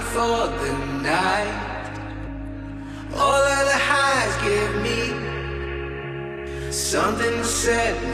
for the night. All of the highs give me something to set me.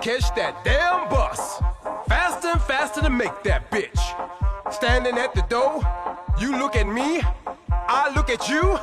catch that damn bus. Faster and faster to make that bitch. Standing at the door, you look at me, I look at you.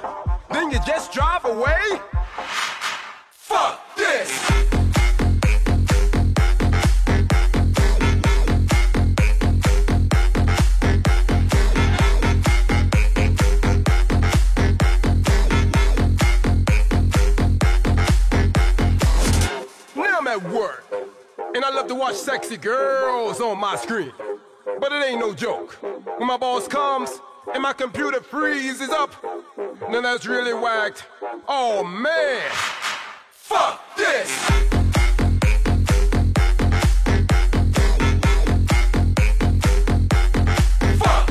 Sexy girls on my screen. But it ain't no joke. When my boss comes and my computer freezes up, then that's really whacked. Oh man! Fuck this! Fuck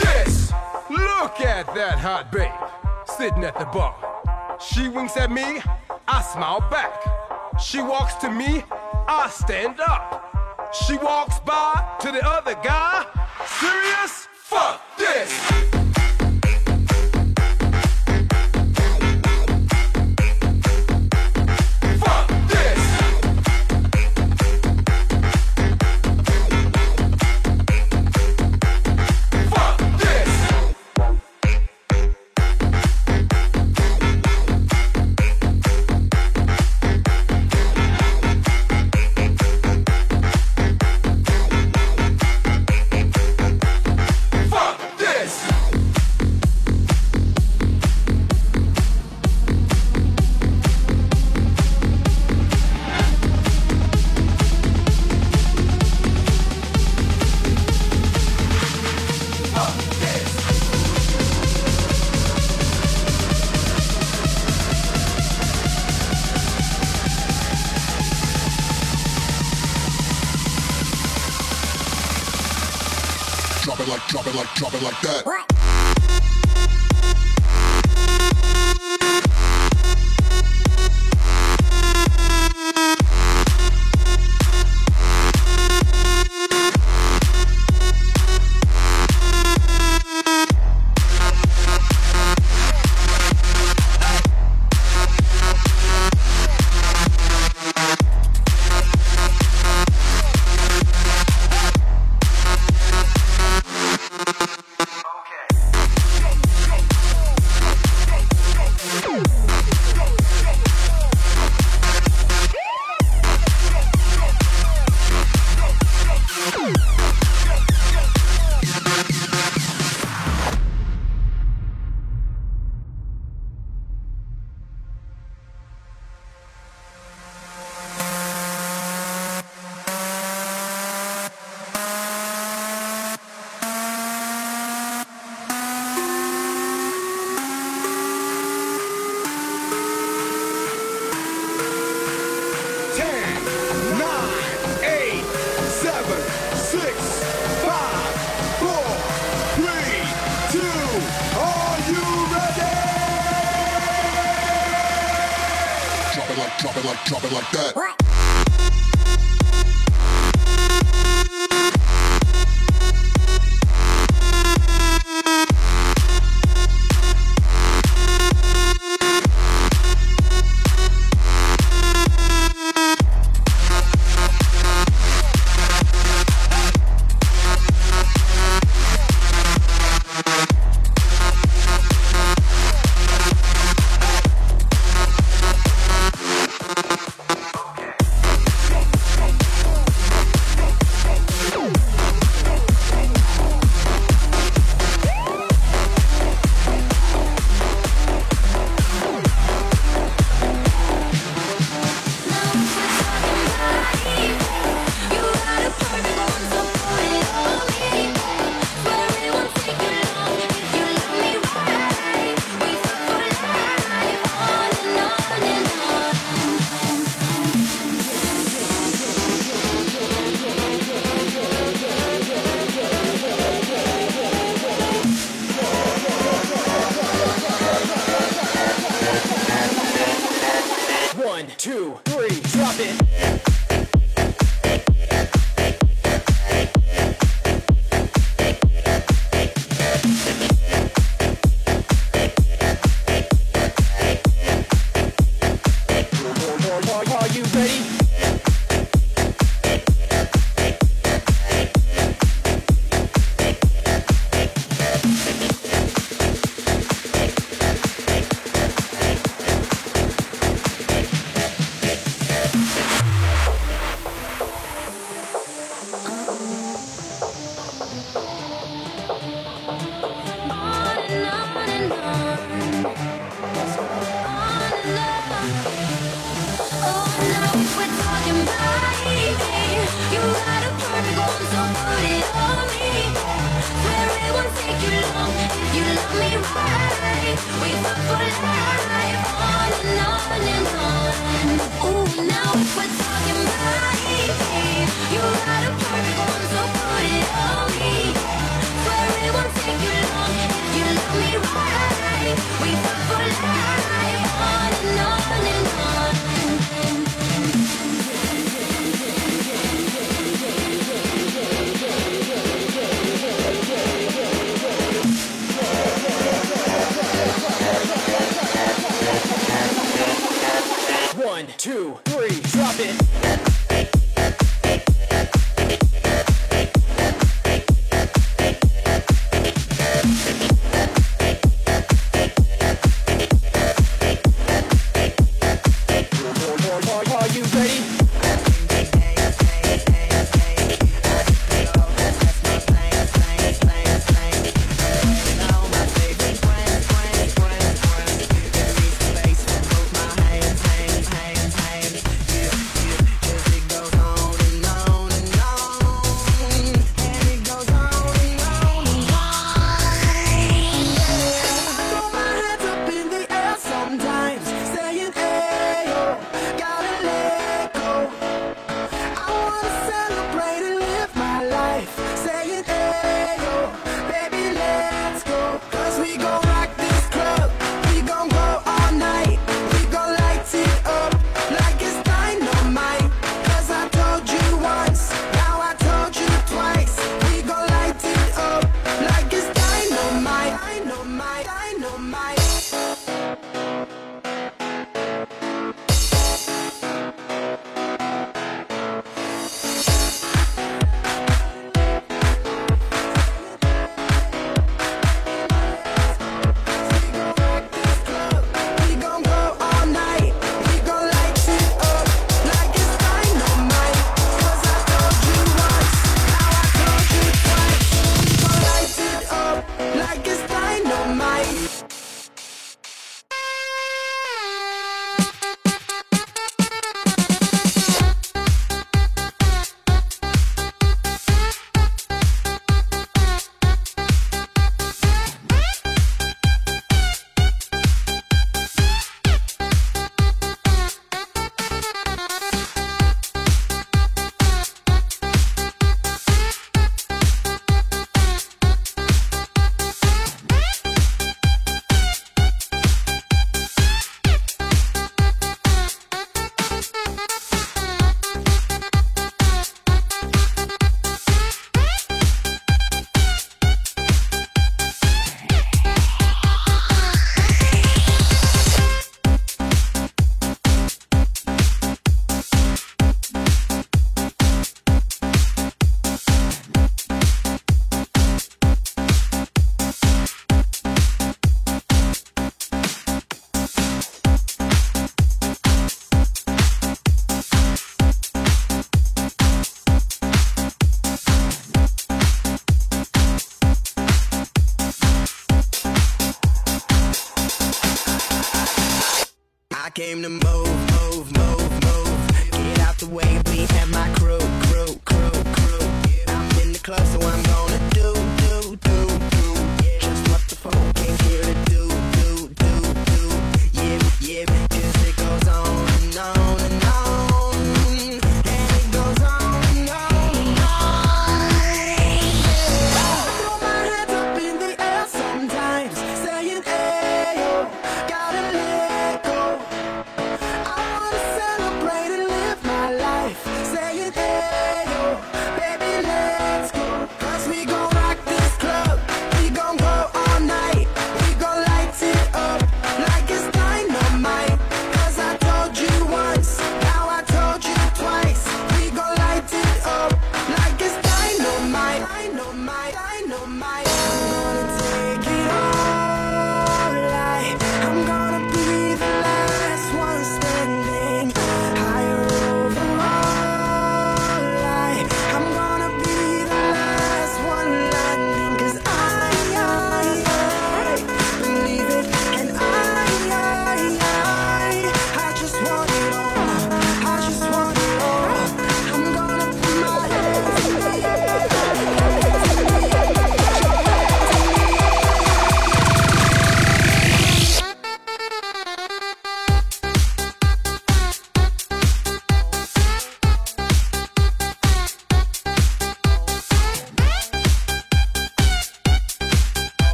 this. Look at that hot babe sitting at the bar. She winks at me, I smile back. She walks to me, I stand up. She walks by to the other guy. Serious? Fuck this!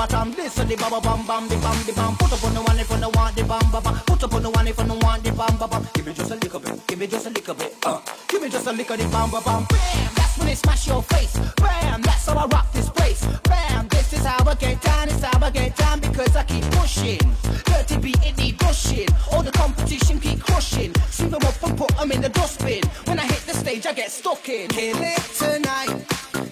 Bottom. A the baba bam bam, the bam the bam. Put up on the one if you don't want the bam bam. Put up on the one if you don't want the bam bam. Give me just a little bit, give me just a little bit. Uh, give me just a little the bam bam bam. Bam, that's when they smash your face. Bam, that's how I rock this place. Bam, this is how I get down. It's how I get down because I keep pushing. Dirty beat it need rushing. All the competition keep crushing. Sweep 'em up and put 'em in the dustbin. When I hit the stage, I get stuck in. Kill it tonight.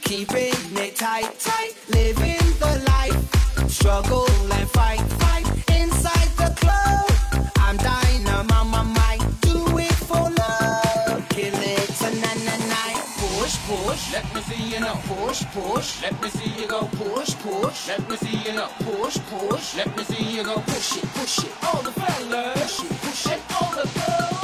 Keeping it tight, tight. Living the life. Struggle and fight, fight. Inside the club. I'm my might. Do it for love. Kill it tonight, night. Push, push. Let me see you now. Push, push. Let me see you go. Push, push. Let me see you now. Push, push. Let me see you go. Push it, push it. All the fellas, Push it, push it. All the girls,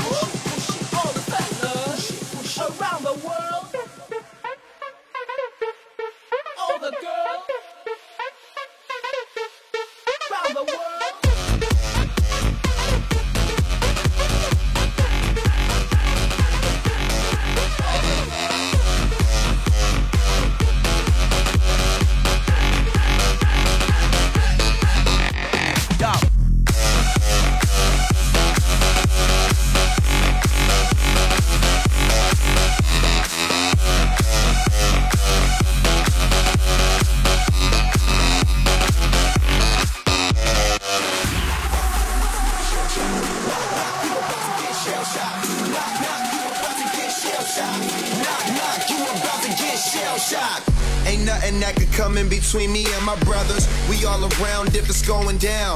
between me and my brothers. We all around if it's going down.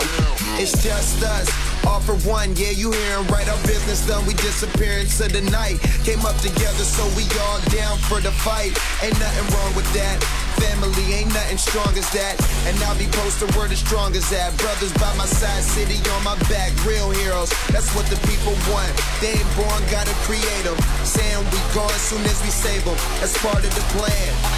It's just us. All for one, yeah, you hearing right. Our business done, we disappear into the night. Came up together, so we all down for the fight. Ain't nothing wrong with that. Family ain't nothing strong as that. And I'll be posting where the strong as that. Brothers by my side, city on my back, real heroes. That's what the people want. They ain't born, gotta create them. Saying we gone as soon as we save them. That's part of the plan.